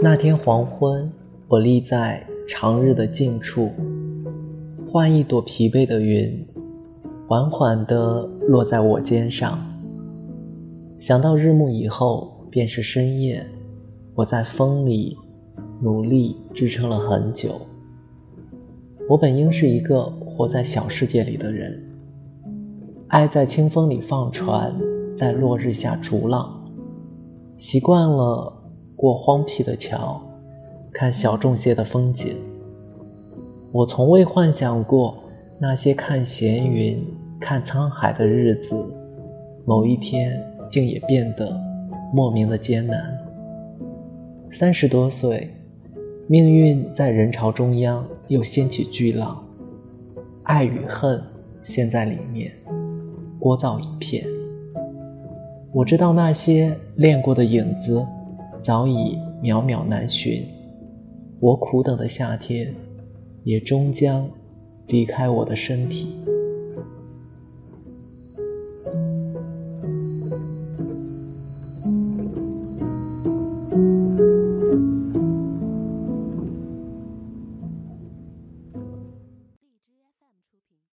那天黄昏，我立在长日的近处，换一朵疲惫的云，缓缓地落在我肩上。想到日暮以后便是深夜，我在风里努力支撑了很久。我本应是一个活在小世界里的人，爱在清风里放船，在落日下逐浪，习惯了。过荒僻的桥，看小众些的风景。我从未幻想过那些看闲云、看沧海的日子，某一天竟也变得莫名的艰难。三十多岁，命运在人潮中央又掀起巨浪，爱与恨陷在里面，聒噪一片。我知道那些练过的影子。早已渺渺难寻，我苦等的夏天，也终将离开我的身体。